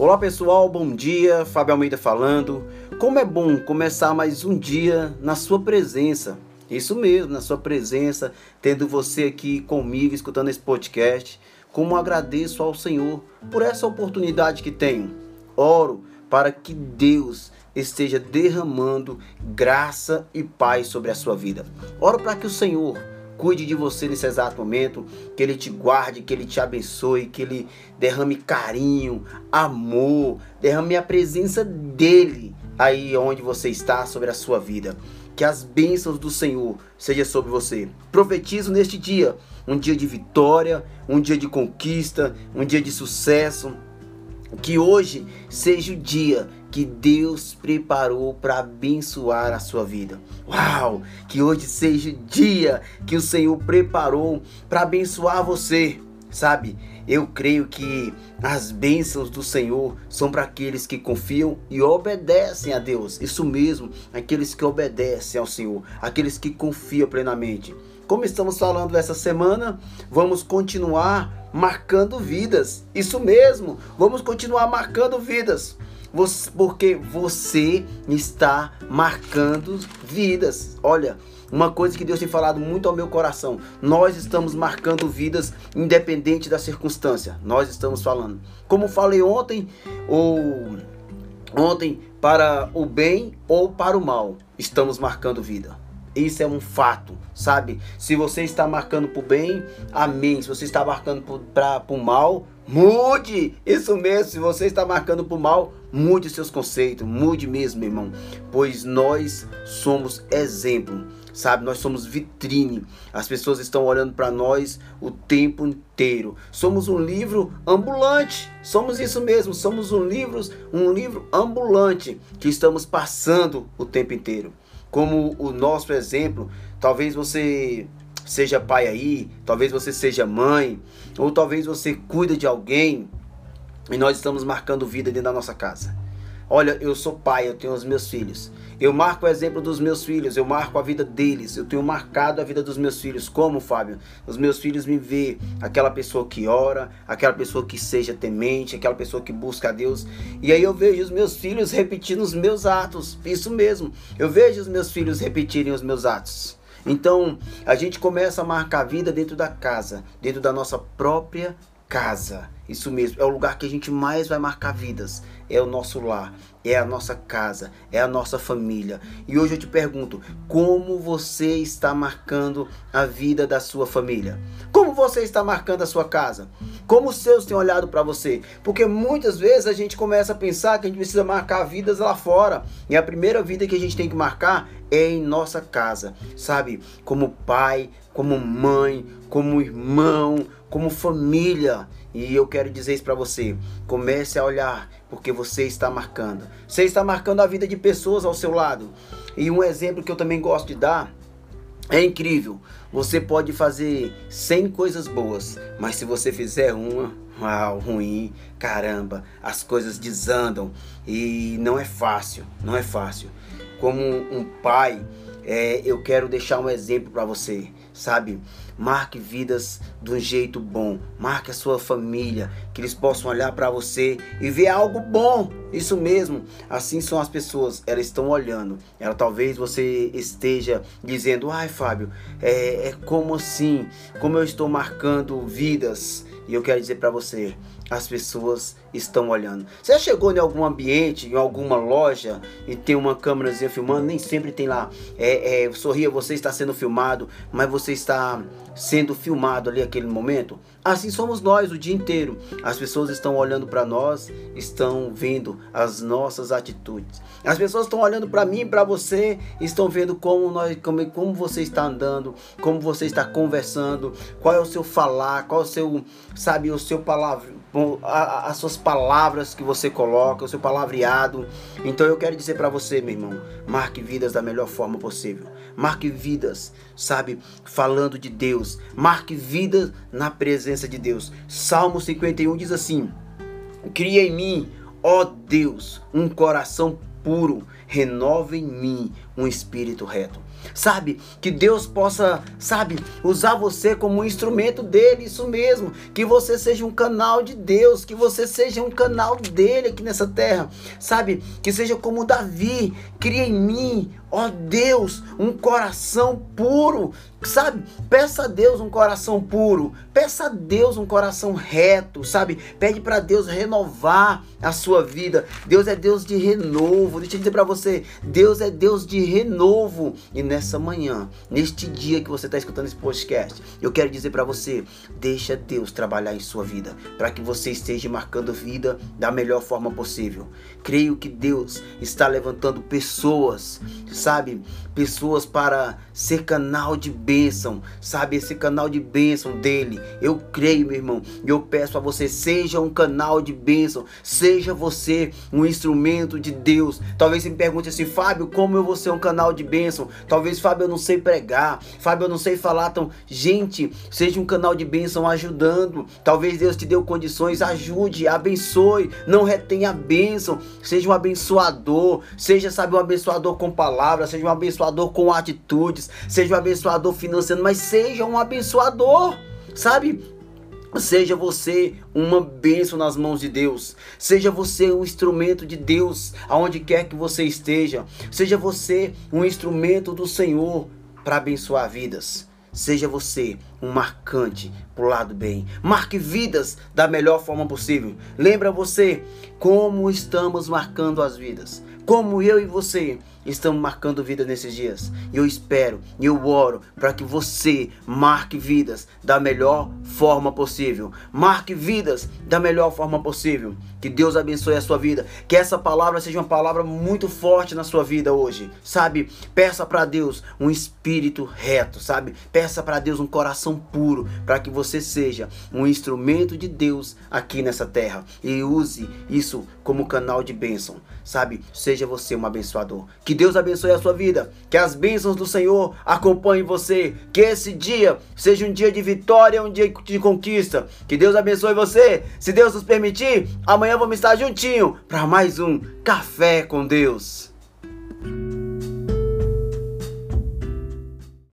Olá pessoal, bom dia. Fábio Almeida falando. Como é bom começar mais um dia na sua presença. Isso mesmo, na sua presença, tendo você aqui comigo, escutando esse podcast. Como agradeço ao Senhor por essa oportunidade que tenho. Oro para que Deus esteja derramando graça e paz sobre a sua vida. Oro para que o Senhor cuide de você nesse exato momento, que Ele te guarde, que Ele te abençoe, que Ele derrame carinho, amor, derrame a presença dEle aí onde você está sobre a sua vida. Que as bênçãos do Senhor sejam sobre você. Profetizo neste dia, um dia de vitória, um dia de conquista, um dia de sucesso. Que hoje seja o dia que Deus preparou para abençoar a sua vida. Uau! Que hoje seja o dia que o Senhor preparou para abençoar você. Sabe, eu creio que as bênçãos do Senhor são para aqueles que confiam e obedecem a Deus. Isso mesmo, aqueles que obedecem ao Senhor, aqueles que confiam plenamente. Como estamos falando essa semana, vamos continuar marcando vidas. Isso mesmo, vamos continuar marcando vidas porque você está marcando vidas. Olha, uma coisa que Deus tem falado muito ao meu coração: nós estamos marcando vidas independente da circunstância. Nós estamos falando. Como falei ontem, ou ontem para o bem ou para o mal, estamos marcando vida. Isso é um fato, sabe? Se você está marcando para o bem, amém. Se você está marcando para o mal, mude. Isso mesmo. Se você está marcando o mal, mude seus conceitos. Mude mesmo, irmão. Pois nós somos exemplo, sabe? Nós somos vitrine. As pessoas estão olhando para nós o tempo inteiro. Somos um livro ambulante. Somos isso mesmo. Somos um livro, um livro ambulante que estamos passando o tempo inteiro como o nosso exemplo. Talvez você seja pai aí, talvez você seja mãe, ou talvez você cuida de alguém e nós estamos marcando vida dentro da nossa casa. Olha, eu sou pai, eu tenho os meus filhos. Eu marco o exemplo dos meus filhos, eu marco a vida deles. Eu tenho marcado a vida dos meus filhos. Como, Fábio? Os meus filhos me vê aquela pessoa que ora, aquela pessoa que seja temente, aquela pessoa que busca a Deus. E aí eu vejo os meus filhos repetindo os meus atos. Isso mesmo. Eu vejo os meus filhos repetirem os meus atos. Então, a gente começa a marcar a vida dentro da casa, dentro da nossa própria casa. Isso mesmo, é o lugar que a gente mais vai marcar vidas. É o nosso lar, é a nossa casa, é a nossa família. E hoje eu te pergunto: como você está marcando a vida da sua família? Como você está marcando a sua casa? Como os seus têm olhado para você? Porque muitas vezes a gente começa a pensar que a gente precisa marcar vidas lá fora. E a primeira vida que a gente tem que marcar é em nossa casa, sabe? Como pai, como mãe, como irmão, como família. E eu quero dizer isso para você. Comece a olhar, porque você está marcando. Você está marcando a vida de pessoas ao seu lado. E um exemplo que eu também gosto de dar é incrível. Você pode fazer 100 coisas boas, mas se você fizer uma, uau, ruim, caramba, as coisas desandam e não é fácil, não é fácil. Como um pai, é, eu quero deixar um exemplo para você sabe? Marque vidas de um jeito bom. Marque a sua família, que eles possam olhar para você e ver algo bom. Isso mesmo. Assim são as pessoas. Elas estão olhando. Ela talvez você esteja dizendo: "Ai, Fábio, é, é como assim? Como eu estou marcando vidas?" E eu quero dizer para você, as pessoas estão olhando. Você já chegou em algum ambiente, em alguma loja e tem uma câmerazinha filmando? Nem sempre tem lá. É, é, sorria, você está sendo filmado, mas você está sendo filmado ali aquele momento. Assim somos nós o dia inteiro. As pessoas estão olhando para nós, estão vendo as nossas atitudes. As pessoas estão olhando para mim, para você, estão vendo como nós, como, como você está andando, como você está conversando, qual é o seu falar, qual é o seu, sabe, o seu palavra, as suas palavras que você coloca, o seu palavreado. Então eu quero dizer para você, meu irmão, marque vidas da melhor forma possível. Marque vidas, sabe, falando de Deus. Marque vidas na presença de Deus. Salmo 51 diz assim: Cria em mim, ó Deus, um coração puro, renova em mim um espírito reto. sabe? Que Deus possa, sabe, usar você como um instrumento dele, isso mesmo. Que você seja um canal de Deus, que você seja um canal dele aqui nessa terra, sabe? Que seja como Davi, cria em mim Ó Deus, um coração puro, sabe? Peça a Deus um coração puro, peça a Deus um coração reto, sabe? Pede para Deus renovar a sua vida. Deus é Deus de renovo. Deixa eu dizer para você, Deus é Deus de renovo. E nessa manhã, neste dia que você está escutando esse podcast, eu quero dizer para você, deixa Deus trabalhar em sua vida, para que você esteja marcando vida da melhor forma possível. Creio que Deus está levantando pessoas sabe? Pessoas para ser canal de bênção, sabe? Esse canal de bênção dele. Eu creio, meu irmão. E eu peço a você, seja um canal de bênção. Seja você um instrumento de Deus. Talvez você me pergunte assim, Fábio, como eu vou ser um canal de bênção? Talvez, Fábio, eu não sei pregar. Fábio, eu não sei falar. Então, gente, seja um canal de bênção ajudando. Talvez Deus te deu condições. Ajude, abençoe. Não retenha a bênção. Seja um abençoador. Seja, sabe, um abençoador com palavras palavra, seja um abençoador com atitudes, seja um abençoador financeiro, mas seja um abençoador, sabe? Seja você uma bênção nas mãos de Deus. Seja você um instrumento de Deus aonde quer que você esteja. Seja você um instrumento do Senhor para abençoar vidas. Seja você um marcante pro lado bem. Marque vidas da melhor forma possível. Lembra você como estamos marcando as vidas. Como eu e você estamos marcando vidas nesses dias. Eu espero, e eu oro para que você marque vidas da melhor forma possível. Marque vidas da melhor forma possível. Que Deus abençoe a sua vida. Que essa palavra seja uma palavra muito forte na sua vida hoje. Sabe? Peça para Deus um espírito reto, sabe? Peça para Deus um coração puro, para que você seja um instrumento de Deus aqui nessa terra e use isso como canal de bênção, sabe? Seja você um abençoador. Que Deus abençoe a sua vida. Que as bênçãos do Senhor acompanhem você. Que esse dia seja um dia de vitória, um dia de conquista. Que Deus abençoe você. Se Deus nos permitir, amanhã vamos estar juntinho para mais um Café com Deus.